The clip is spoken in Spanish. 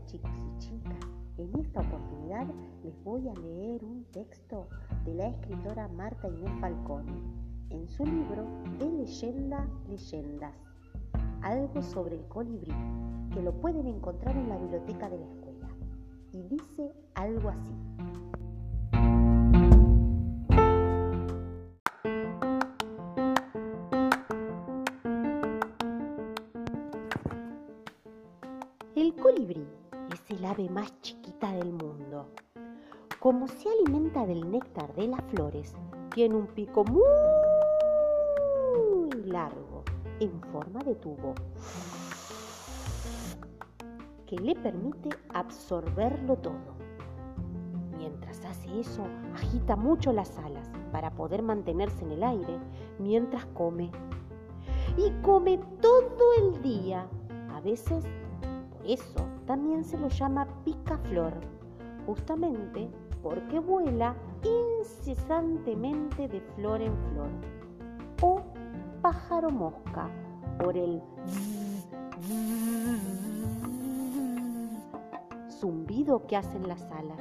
Chicos y chicas, en esta oportunidad les voy a leer un texto de la escritora Marta Inés Falcone en su libro de leyenda leyendas, algo sobre el colibrí, que lo pueden encontrar en la biblioteca de la escuela. Y dice algo así. El colibrí es el ave más chiquita del mundo. Como se alimenta del néctar de las flores, tiene un pico muy largo en forma de tubo que le permite absorberlo todo. Mientras hace eso, agita mucho las alas para poder mantenerse en el aire mientras come. Y come todo el día, a veces eso también se lo llama picaflor, justamente porque vuela incesantemente de flor en flor. O pájaro mosca, por el zumbido que hacen las alas.